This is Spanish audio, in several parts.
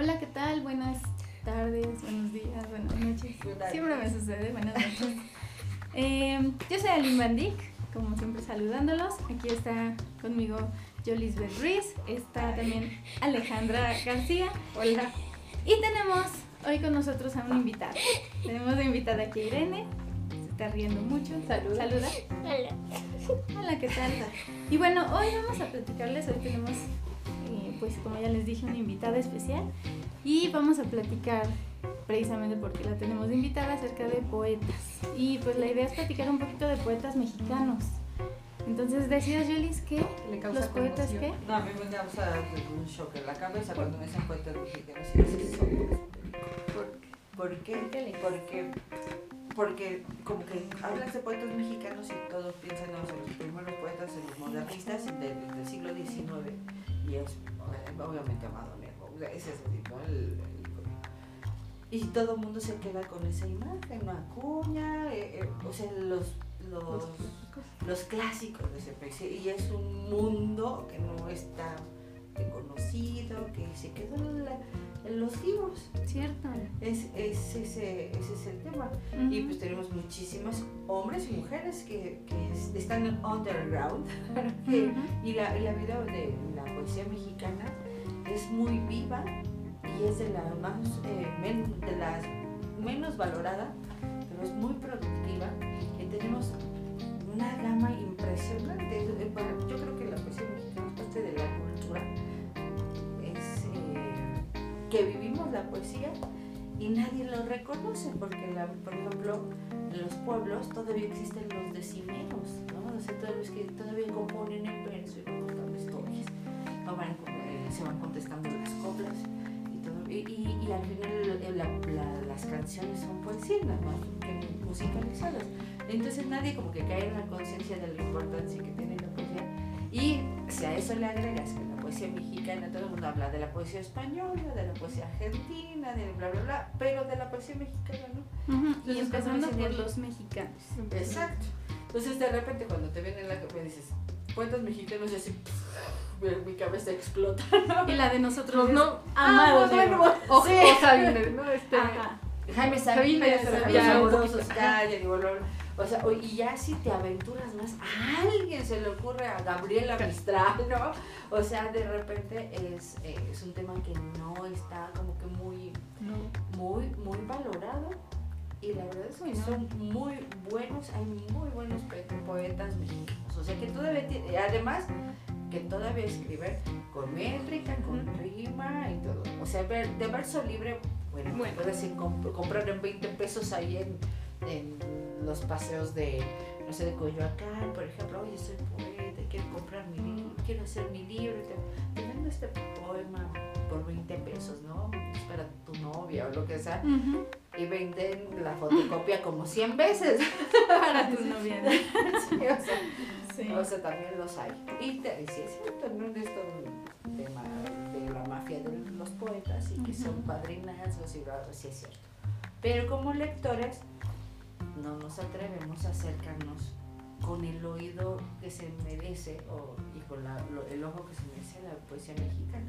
Hola, ¿qué tal? Buenas tardes, buenos días, buenas noches. Siempre me sucede, buenas noches. Eh, yo soy Aline Bandic, como siempre saludándolos. Aquí está conmigo Jolisbeth Ruiz, está también Alejandra García. Hola. Y tenemos hoy con nosotros a una invitada. Tenemos de invitada aquí a Irene, se está riendo mucho. Saluda. Saluda. Hola. Hola, ¿qué tal? Y bueno, hoy vamos a platicarles, hoy tenemos, pues como ya les dije, una invitada especial y vamos a platicar precisamente porque la tenemos de invitada acerca de poetas. Y pues la idea es platicar un poquito de poetas mexicanos. Entonces decías, Yolis, que ¿Le causa los poetas conmoción? qué? No, a mí me causa pues, un shock en la cabeza cuando me dicen poetas mexicanos. ¿Por qué? ¿Qué le- Porque, porque como que hablas de poetas mexicanos y todos piensan en los primeros poetas, en los modernistas del, del siglo XIX. Y es obviamente Amado Nervo. sea, Ese es el, el, y todo el mundo se queda con esa imagen. Acuña, eh, eh, o sea, los, los, los clásicos de ese país. Y es un mundo que no está conocido, que se quedó en, la- los libros. Cierto. Es, es ese, ese es el tema. Y pues tenemos muchísimos hombres y mujeres que, que es- están en underground. que- y la, y la vida de la poesía mexicana es muy viva y es de, la más, eh, men- de las menos valorada, pero es muy productiva. Y tenemos una gama impresionante. Eh, Yo creo que la poesía mexicana es parte de la que vivimos la poesía y nadie lo reconoce, porque, la, por ejemplo, en los pueblos todavía existen los decimeros, ¿no? O sea, todavía, que todavía componen en verso y van contando historias, ¿no? Van, eh, se van contestando las coplas y todo. Y, y- y al final eh, la- la- las canciones son poesía, nada que musicalizadas. Entonces nadie como que cae en la conciencia de la importancia que tiene la poesía. Y si a eso le agregas que poesía mexicana, todo el mundo habla de la poesía española, de la poesía argentina, de bla, bla, bla, pero de la poesía mexicana no. Ujú. Y Entonces, empezando por los mexicanos. Exacto. Entonces de repente cuando te viene en la cabeza dices, poetas mexicanos, y así, mi, mi cabeza explota. Y la de nosotros Pues es no. Amado Ah, bueno, Nervo. O, Sí. o Sabines, ¿no? Este, Ajá. Jaime Sabines, Sabines, Sabines, los un O sea, y ya si te aventuras más, a alguien se le ocurre a Gabriela Mistral, ¿no? O sea, de repente es, eh, es un tema que no está como que muy, no. muy, muy valorado. Y la verdad es que no. son muy buenos, hay muy buenos poetas mexicanos. O sea, que todavía, tiene- además, que todavía escriben con métrica, con rima y todo. O sea, de verso libre, bueno, Bueno. puedes comprar en 20 pesos ahí en, en los paseos de, no sé, de Coyoacán, por ejemplo. Oye, soy poeta, quiero comprar mi libro, quiero hacer mi libro. Te, te vendo este poema por 20 pesos, ¿no? Es para tu novia o lo que sea. Y venden la fotocopia como 100 veces. Para tu novia. ¿no? Sí, o sea, Sí. o sea, también los hay. Y te decía, es cierto, no es esto un tema de la mafia de los poetas y que son y bla, bla, sí es cierto. Pero como lectores no nos atrevemos a acercarnos con el oído que se merece o, y con la- lo- el ojo que se merece la poesía mexicana.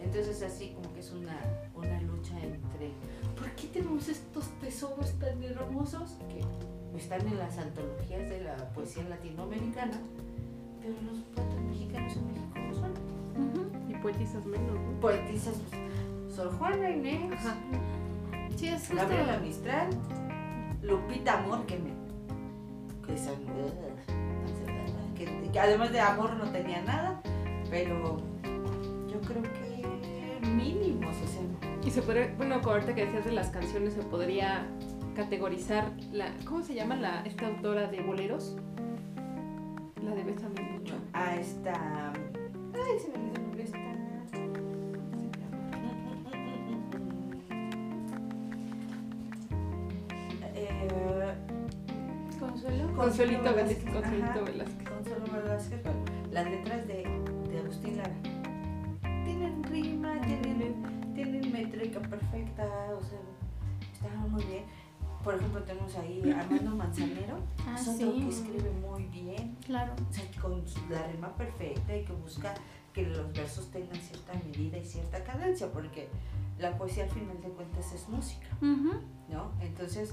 Entonces así como que es una, una lucha entre ¿por qué tenemos estos tesoros tan hermosos que están en las antologías de la poesía latinoamericana, pero los poetas mexicanos en México no son? Y poetizas menos, ¿no? Poetisas, Sor Juana Inés, Ajá. Sí, es. Gabriela Mistral, Lupita Amor, que me... que que, que además de amor no tenía nada, pero yo creo que mínimos, o sea, Y se podría, bueno, ahorita que decías de las canciones, se podría categorizar la, ¿cómo se llama la, esta autora de boleros? La de Bésame mucho. a esta... Ay, se me Consuelito Velázquez, Consuelito Velázquez. Consuelo Velázquez, bueno, las letras de, de Agustín Lara tienen rima, tienen, tienen métrica perfecta, o sea, están muy bien. Por ejemplo, tenemos ahí a Armando Manzanero, Ah, es otro sí. que escribe muy bien, Claro. o sea, con la rima perfecta y que busca que los versos tengan cierta medida y cierta cadencia, porque la poesía al final de cuentas es música. ¿no? Entonces,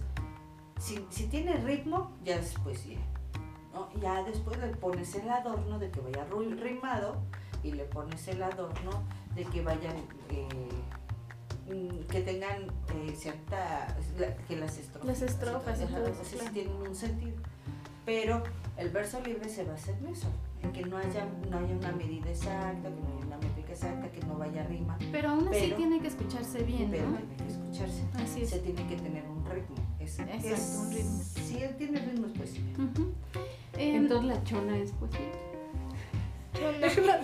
si, si tiene ritmo, ya es poesía, ¿no? Ya después le pones el adorno de que vaya rimado y le pones el adorno de que vayan, eh, mm, que tengan eh, cierta, que las estrofas, Las estrofas sí claro. tienen un sentido. Pero el verso libre se basa en eso, en que no haya, no haya una medida exacta, que no haya una métrica exacta, que no vaya rima, Pero aún así Pero- tiene que escucharse bien, pero ¿no? Tiene que escucharse. Así es. Se tiene que tener un ritmo. Es, Exacto, es- un ritmo. Si él tiene ritmo, es poesía. Em, Entonces la chona es poesía.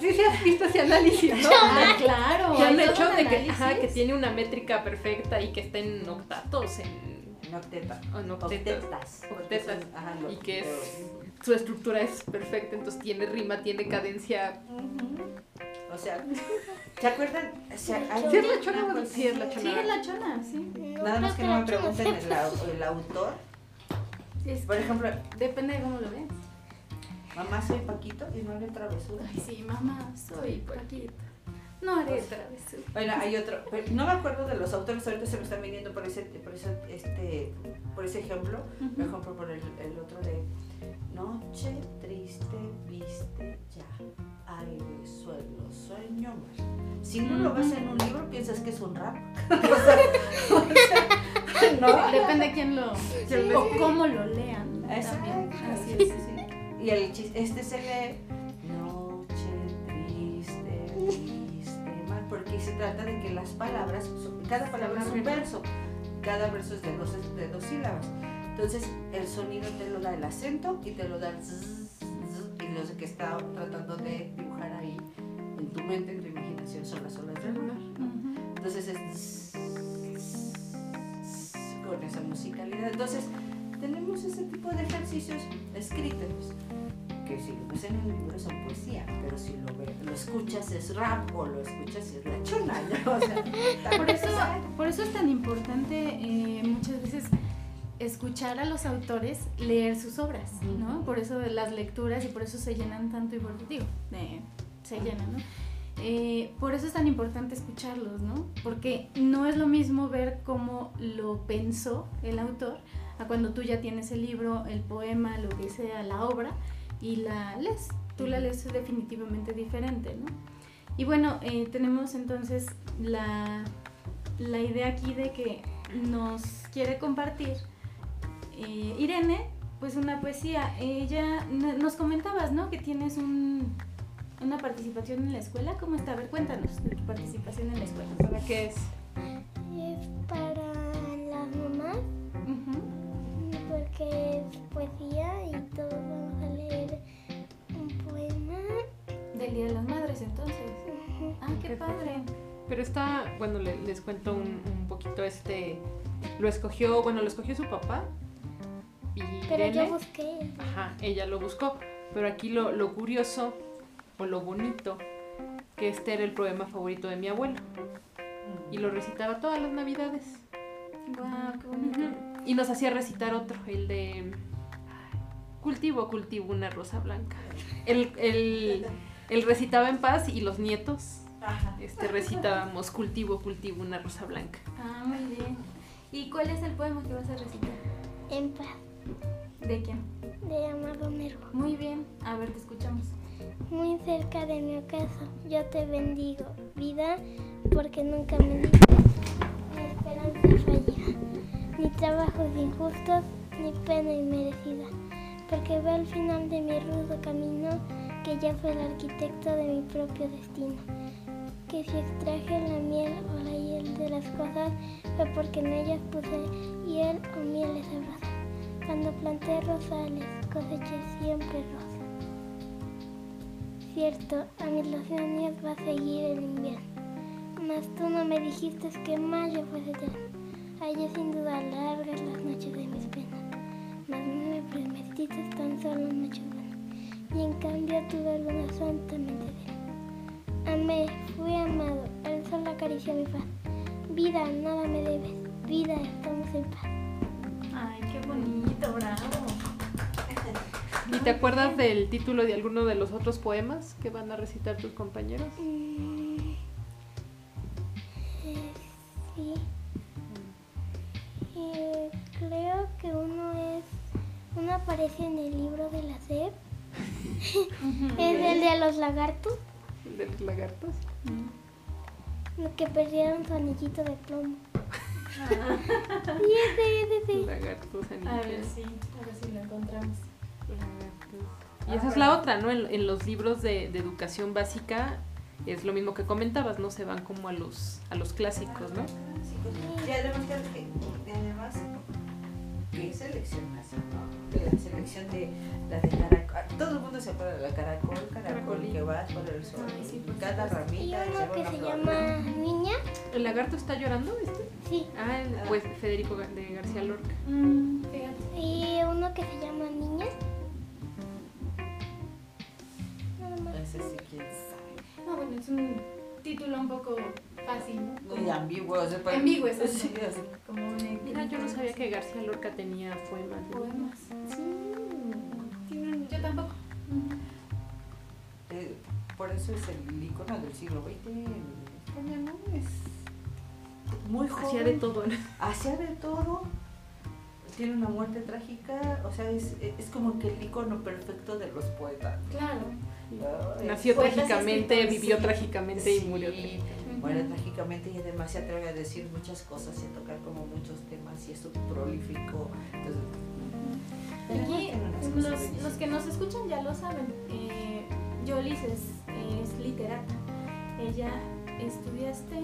Sí, sí has visto ese análisis, ¿no? ah, claro. Que han hecho de que, análisis. ajá, que tiene una métrica perfecta y que está en octatos, en, En octeta. o en octetas. Octetas. Octetas. son- ajá, Y que es, su estructura es perfecta, entonces tiene rima, tiene cadencia. O sea, ¿se acuerdan? O sea, hay Sí, es la chona, poesía- sí, es la chona. Sí, es la chona, sí. Nada más que no me pregunten el, el autor. Es- Por ejemplo, depende de cómo lo veas. mamá soy Paquito y no haré travesura. Ay, sí, mamá, soy Paquito. No haré travesura. Bueno, hay otro, pero no me acuerdo de los autores, ahorita se me están viniendo por ese, por ese, este, por ese ejemplo, por Ujú. ejemplo, por el, el otro de Noche triste viste ya, aire, suelo, sueño, mar. Si no lo ves en un libro, piensas que es un rap. O sea, o sea, no. Depende de quién lo. Sí. O cómo lo lean. Exacto, También. sí, Así sí, es. sí. Y el chis- este se lee trata de que las palabras, cada palabra es un verso, cada verso es de dos, de dos sílabas. Entonces el sonido te lo da el acento y te lo da el zzz, zzz, y lo que está tratando de dibujar ahí en tu mente, en tu imaginación, son las olas del lunar. Entonces es con esa musicalidad. Entonces tenemos ese tipo de ejercicios escritos que si lo ves en un libro son poesía, pero si lo, ve- lo escuchas es rap o lo escuchas es la chona. ¿no? O sea, Por eso, por eso es tan importante eh, muchas veces escuchar a los autores leer sus obras, ¿no? Por eso las lecturas y por eso se llenan tanto y por digo, eh, se llenan, ¿no? Eh, por eso es tan importante escucharlos, ¿no? Porque no es lo mismo ver cómo lo pensó el autor a cuando tú ya tienes el libro, el poema, lo que sea, la obra y la lees. Tú la lees definitivamente diferente, ¿no? Y bueno, eh, tenemos entonces la, la idea aquí de que nos quiere compartir eh, Irene, pues una poesía. Ella nos comentabas, ¿no? Que tienes un, una participación en la escuela. ¿Cómo está? A ver, cuéntanos de tu participación en la escuela. ¿Para qué es? Es para las mamás, porque es poesía y todos Del Día de las Madres, entonces. Ah, qué padre. Pero está, bueno, le- les cuento un, un poquito este. Lo escogió, bueno, lo escogió su papá. Y Pero Irene, yo busqué. Ajá, ella lo buscó. Pero aquí lo, lo curioso o lo bonito, que este era el poema favorito de mi abuelo. Y lo recitaba todas las navidades. Guau, qué bonito. Y nos hacía recitar otro, el de cultivo, cultivo una rosa blanca. Él, él- él recitaba en paz y los nietos Ajá. este, recitábamos cultivo, cultivo una rosa blanca. Ah, muy bien. ¿Y cuál es el poema que vas a recitar? En paz, ¿De quién? de Amado Nervo. Muy bien. A ver, te escuchamos. Muy cerca de mi ocaso, yo te bendigo, vida, porque nunca me diste mi esperanza fallida, ni trabajos injustos, ni pena inmerecida, porque veo al final de mi rudo camino que ya fue el arquitecto de mi propio destino, que si extraje la miel o la hiel de las cosas fue porque en ellas puse hiel o mieles abrazos. Cuando planté rosales, coseché siempre rosas. Cierto, a mis lociones va a seguir el invierno, mas tú no me dijiste que mayo fuese eterno. Hallé sin duda largas las noches de mis penas, mas no me prometiste tan solo noches buenas, y en cambio tuve alguna santamente serena. Amé, fui amado, el sol acarició mi paz. Vida, nada me debes, vida, estamos en paz. Ay, qué bonito, bravo. ¿Y te acuerdas del título de alguno de los otros poemas que van a recitar tus compañeros? Mm, eh, sí. Eh, creo que uno es. Uno aparece en el libro de la SEP. es el de los lagartos. ¿De los lagartos? Que perdieron su anillito de plomo. Y ese, ese, ese. Lagartos, A ver anillos. si, a ver si lo encontramos. Y esa es la otra, ¿no? En, en los libros de, de educación básica es lo mismo que comentabas, ¿no? Se van como a los, a los clásicos, ¿no? Y además, que, además, ¿qué selección hace, no? De la selección de la de caracol. Todo el mundo se acuerda de la caracol, caracol, que va por el sol. Ay, sí, Cada supuesto. Y ramita uno lleva que una se flor. llama Niña. ¿El lagarto está llorando, este? Sí. Ah, el- pues Federico de García Lorca. Mm. Y uno que se llama Niña. Nada más. Ese sí, quién sabe. No, bueno, es un título un poco fácil, ¿no? Muy ambiguo. o sea, para- Ambiguo, exacto. Sí, así. Como un Mira, yo no sabía que García Lorca tenía poemas. poemas. Sí. Yo tampoco. Eh, por eso es el icono del siglo XX ¿no? Es muy joven. Hacía de todo. ¿no? Hacía de todo. Tiene una muerte trágica. O sea, es, es como que el icono perfecto de los poetas. Claro. Nació y trágicamente, vivió sí. trágicamente y Sí, murió trágicamente. Muere trágicamente y además se atreve a decir muchas cosas y a tocar como muchos temas y es súper prolífico. Entonces, Aquí los, los que nos escuchan ya lo saben. Eh, Yolis es, es literata. Ella estudiaste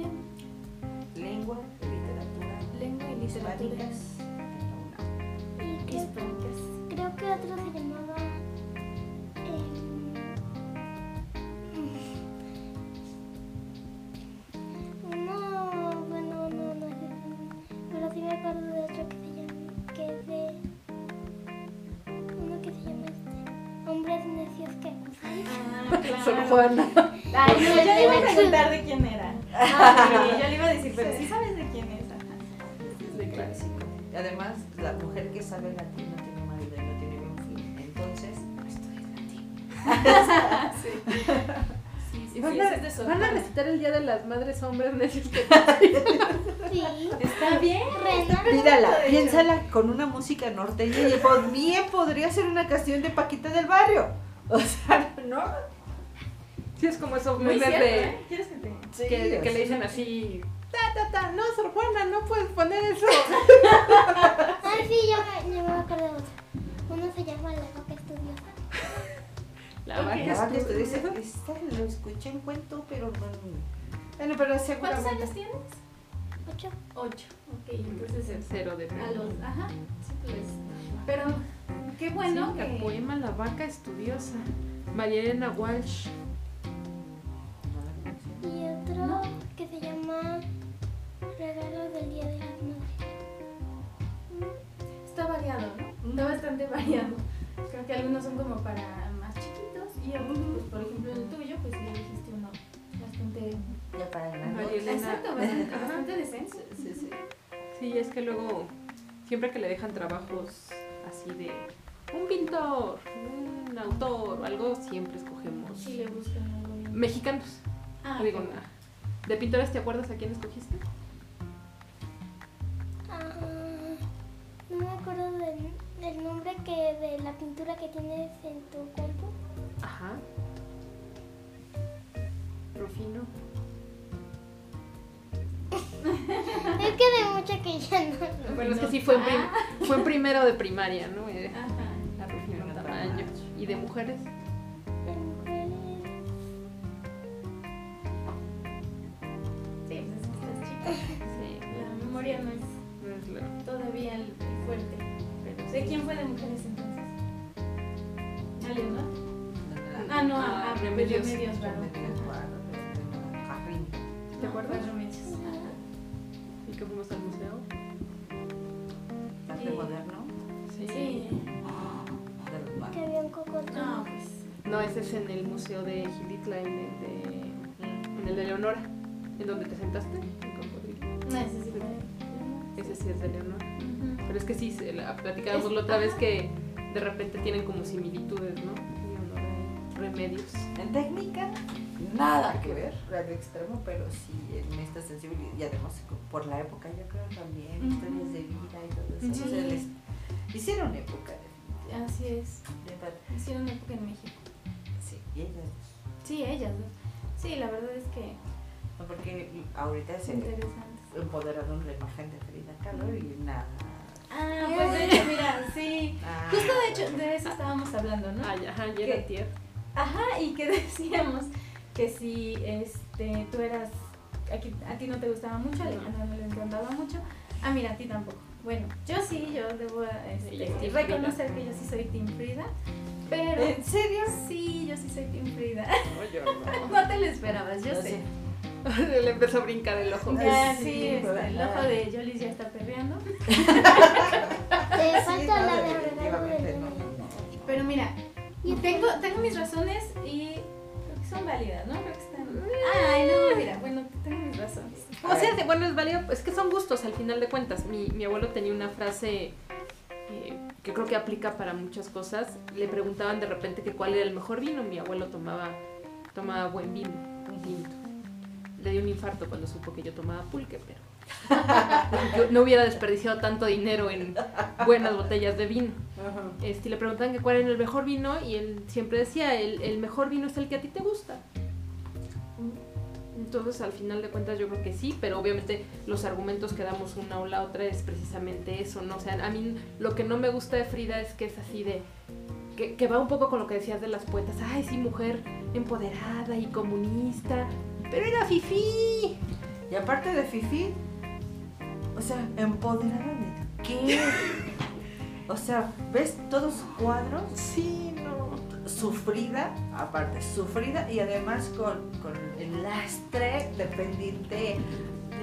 lengua, literatura, lengua y literatura hispánicas. Sor Juana. Ay, no, yo le iba a preguntar de quién era. Ah, sí, yo le iba a decir, pero sí sabes de quién es. Ajá. Es de clásico. Y además, la mujer que sabe latín no tiene marido y no tiene buen fin. Entonces, no estudies latín. Sí. Sí, sí, Y van, sí, a, es van a recitar el Día de las Madres Hombres Necios que Sí. Está bien. Hecho. piénsala con una música norteña y por bien podría ser una canción de Paquita del Barrio. O sea, ¿no? Sí, es como esos Muy memes cierto, de... ¿eh? ¿Quieres que te...? Sí, que, o que le dicen así... Ta, ta, ta, no, Sor Juana, no puedes poner eso. Ah, sí, yo me, yo me acuerdo de otro. Uno se llama La Vaca Estudiosa. La vaca esta lo escuché en cuento, pero no. Bueno, pero ¿Cuántos años tienes? Ocho. Ocho. Ok, entonces es Cero de a los... Ajá, sí, pues. Pero qué bueno Sí, que... el poema La vaca estudiosa. María Elena Walsh. Y otro No. que se llama Regalo del Día de las Madres. Está variado, ¿no? Está bastante variado. Creo que algunos son como para más chiquitos y otros, pues por ejemplo el tuyo, pues sí dijiste uno bastante... Ya para Elena. Exacto, bastante, decente. Sí, sí. Sí, es que luego, siempre que le dejan trabajos así de un pintor, un autor o algo, siempre escogemos Sí le buscan algo mexicanos. Ah, Digo. ¿De pintores te acuerdas a quién escogiste? Ah, no me acuerdo del, del nombre que de la pintura que tienes en tu compu. Ajá. Rufino. Es que de mucho que ya no. Bueno, es que sí fue en, prim- fue en primero de primaria, ¿no? Eh, Ajá. La Rufino Tamaño. ¿Y de mujeres? No, ese es en el museo de Gilitla, en el de, en el de Leonora. ¿En donde te sentaste? En cocodrilo. No, ese sí. Ese sí es de Leonora. Pero es que sí, platicábamos la otra vez que de repente tienen como similitudes, ¿no? Y honor a remedios. En técnica, nada que ver al extremo, pero sí en esta sensibilidad, y además por la época, yo creo también, historias de vida y todo eso. Sí. o sea, les hicieron época, definitivamente. Así es. De. Hicieron época en México. Y ellas dos. Sí, ellas dos. Sí, la verdad es que No, porque ahorita se empoderaron la imagen de Frida Kahlo y nada. Ah, pues de hecho, mira, sí. Ah. Justo de hecho, de eso estábamos hablando, ¿no? Ay, ajá, y ¿Qué? era tier. Ajá, y que decíamos que si este, tú eras, aquí, a ti no te gustaba mucho, a Alejandra no le encantaba mucho, ah, mira, a ti tampoco. Bueno, yo sí, yo debo este, reconocer que yo sí soy Team Frida, pero ¿En serio? sí, yo sí soy Team Frida. Oye, no. No te lo esperabas, yo No sé. sé. Le empezó a brincar el ojo. Ya, Sí, sí, este, el ojo de Jolis ya está perreando. Te Sí, falta no, la de regalo no, de no, no. Pero mira, tengo, tengo mis razones y creo que son válidas, ¿no? Creo que están... Ay, no, mira, bueno, tengo mis razones. O sea, bueno, es válido, es que son gustos al final de cuentas. Mi, mi abuelo tenía una frase eh, que creo que aplica para muchas cosas. Le preguntaban de repente que cuál era el mejor vino. Mi abuelo tomaba, tomaba buen vino, un tinto. Le dio un infarto cuando supo que yo tomaba pulque, pero yo no hubiera desperdiciado tanto dinero en buenas botellas de vino. Este, le preguntaban que cuál era el mejor vino y él siempre decía, el, el mejor vino es el que a ti te gusta. Entonces, al final de cuentas, yo creo que sí, pero obviamente los argumentos que damos una o la otra es precisamente eso, ¿no? O sea, a mí lo que no me gusta de Frida es que es así de. que, que va un poco con lo que decías de las poetas. Ay, sí, mujer empoderada y comunista, pero era fifí. Y aparte de Fifi, o sea, empoderada de qué? O sea, ¿ves todos sus cuadros? Sí, no. Sufrida, aparte, sufrida y además con, con el lastre dependiente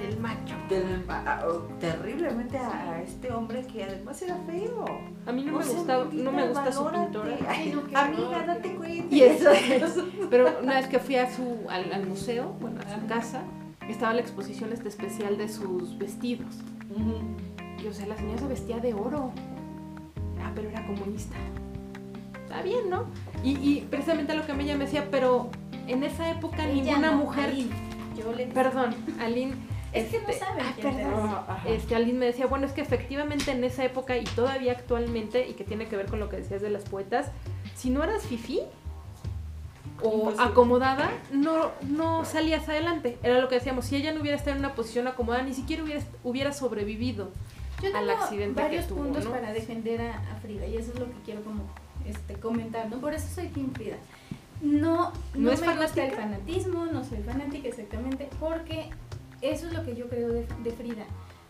Del macho. del, a- a- terriblemente a, a este hombre que además era feo. A mí no O me sea, gusta, no me gusta su pintura. Ay, no, qué amiga, horror. date cuenta. Y eso es. Pero una vez que fui a su, al, al museo, bueno, a su casa, estaba la exposición este especial de sus vestidos. Y o sea, la señora se vestía de oro. Ah, pero era comunista. Está bien, ¿no? Y, y precisamente a lo que ella me decía, pero en esa época Ella ninguna no, mujer. Aline. Yo le Perdón, Aline. Es que no este, saben ah, quién perdón. eres. Ajá. Este, Aline me decía, bueno, es que efectivamente en esa época y todavía actualmente, y que tiene que ver con lo que decías de las poetas, si no eras fifí o Imposible. acomodada, no, no salías adelante. Era lo que decíamos, si ella no hubiera estado en una posición acomodada, ni siquiera hubiera, hubiera sobrevivido. Yo al accidente que varios tuvo, puntos ¿no? para defender a, a Frida y eso es lo que quiero como este, comentar, ¿no? Por eso soy Team Frida. No, no, ¿No es me gusta el fanática? fanatismo, no soy fanática exactamente, porque eso es lo que yo creo de, de Frida.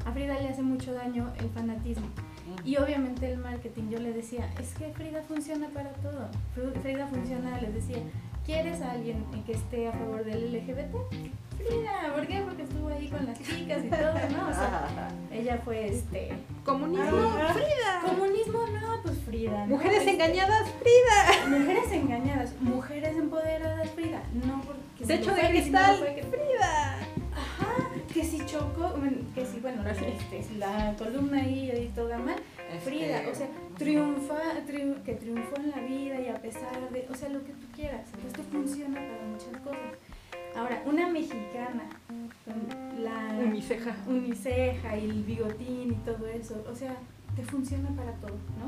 A Frida le hace mucho daño el fanatismo y obviamente el marketing. Yo le decía, es que Frida funciona para todo. Frida funciona, les decía, ¿quieres a alguien que esté a favor del LGBT? Frida, ¿por qué? Porque estuvo ahí con las chicas y todo, ¿no? O sea, ella fue este Comunismo, Ah. Frida. Comunismo no, pues Frida. ¿no? Mujeres Este, engañadas, Frida. Mujeres engañadas, mujeres empoderadas, Frida. No porque de que si no cristal, que- Frida. Ajá, que si chocó, que si, bueno, este, la columna ahí, ahí toda mal. Frida, o sea, triunfa, triun- que triunfó en la vida y a pesar de, o sea, lo que tú quieras. Esto funciona para muchas cosas. Ahora, una mexicana con la Uniceja. uniceja y el bigotín y todo eso, o sea, te funciona para todo, ¿no?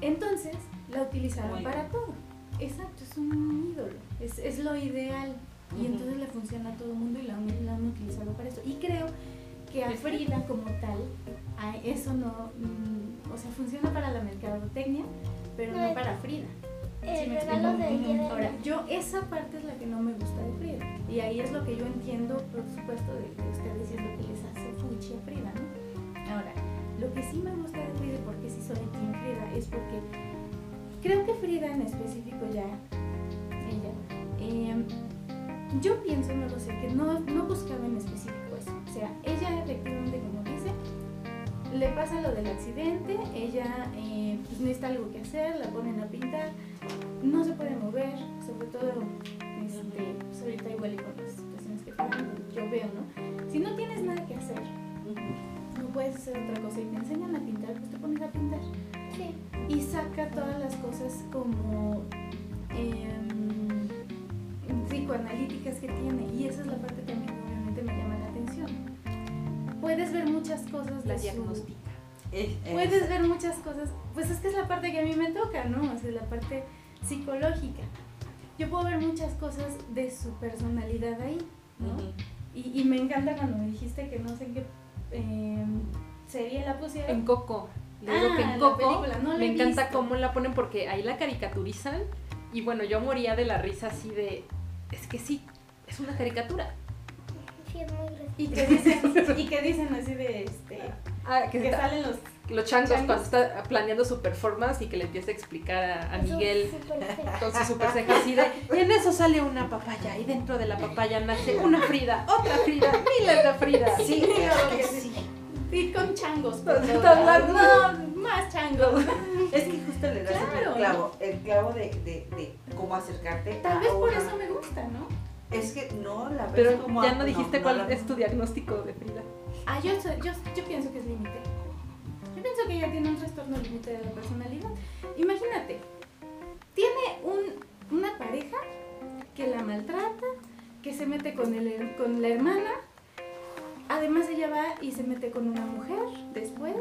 Entonces, la utilizaron Muy para todo. Exacto, es un ídolo, es, es lo ideal. Y entonces le funciona a todo el mundo y la, han- la han utilizado para eso. Y creo que a Frida como tal, a eso no, mm, o sea, funciona para la mercadotecnia, pero no No, para Frida. El ¿Sí regalo día de Ahora, yo esa parte es la que no me gusta de Frida. Y ahí es lo que yo entiendo, por supuesto, de, de usted diciendo que les hace fuchi a Frida, ¿no? Ahora, lo que sí me gusta de Frida, porque sí soy Team Frida, es porque creo que Frida en específico ya, ella, eh, yo pienso, no lo sé, que no, no buscaba en específico eso. O sea, ella efectivamente, como le pasa lo del accidente, ella eh, pues necesita algo que hacer, la ponen a pintar, no se puede mover, sobre todo este, pues, ahorita igual y con las situaciones que pasan, yo veo, ¿no? Si no tienes nada que hacer, no puedes hacer otra cosa y te enseñan a pintar, pues te pones a pintar. Y saca todas las cosas como em, psicoanalíticas que puedes ver muchas cosas La de su... diagnostica. Eh, Puedes ver muchas cosas, pues es que es la parte que a mí me toca, ¿no? O sea, la parte psicológica. Yo puedo ver muchas cosas de su personalidad ahí, ¿no? Y, y me encanta cuando me dijiste que no sé en qué eh, serie la pusieron. En Coco. Le digo Ah, que en Coco no me he encanta visto. cómo la ponen porque ahí la caricaturizan y bueno, yo moría de la risa así de, es que sí, es una caricatura. Sí, es muy gracioso. Y que dicen, y que dicen así de este Ah, que que está- salen los los changos, changos. cuando está planeando su performance y que le empieza a explicar a, Miguel con su super así de, y en eso sale una papaya y dentro de la papaya nace una Frida, otra Frida, miles de Frida. Sí, claro es que que sí. sí. y con changos. No, más changos. Es que justo le das Claro. el clavo, el clavo de, de, de cómo acercarte Tal a vez por una- eso me gusta, ¿no? Es que no la ves Pero como ya no dijiste cuál la- es tu diagnóstico de Frida. Ah, yo, yo, yo pienso que es límite. Yo pienso que ella tiene un trastorno límite de la personalidad. Imagínate, tiene un, una pareja que la maltrata, que se mete con, el, con la hermana, además ella va y se mete con una mujer después,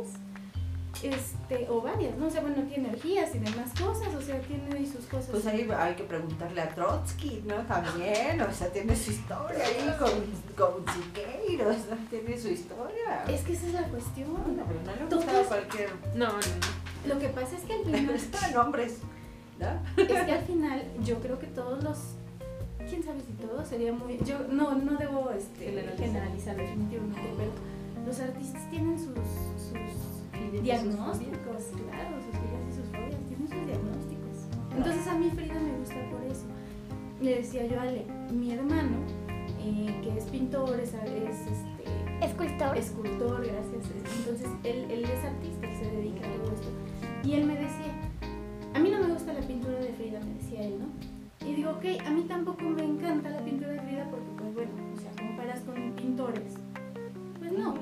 este, o varias, ¿no? O sea, bueno, tiene energías y demás cosas, o sea, tiene ahí sus cosas. Pues ahí hay que preguntarle a Trotsky, ¿no? También, o sea, tiene su historia ahí con, con Siqueiros, ¿no? Tiene su historia. es que esa es la cuestión. Bueno, pero no le gustaba cualquier... No, no, no. Lo que pasa es que al final... Están hombres, ¿no? Es que al final yo creo que todos los, quién sabe si todos sería muy, yo no, no debo este, generalizar. definitivamente, pero los artistas tienen sus, sus diagnósticos, claro, sus filas y sus fobias, tienen sus diagnósticos. Entonces a mí Frida me gusta por eso. Le decía yo a Ale, mi hermano, eh, que es pintor, es, este, escultor. Escultor, gracias. Entonces él, es artista se dedica a todo esto. Y él me decía, a mí no me gusta la pintura de Frida, me decía él, ¿no? Y digo, ok, a mí tampoco me encanta la pintura de Frida porque, pues bueno, o sea, comparas con pintores. Pues no,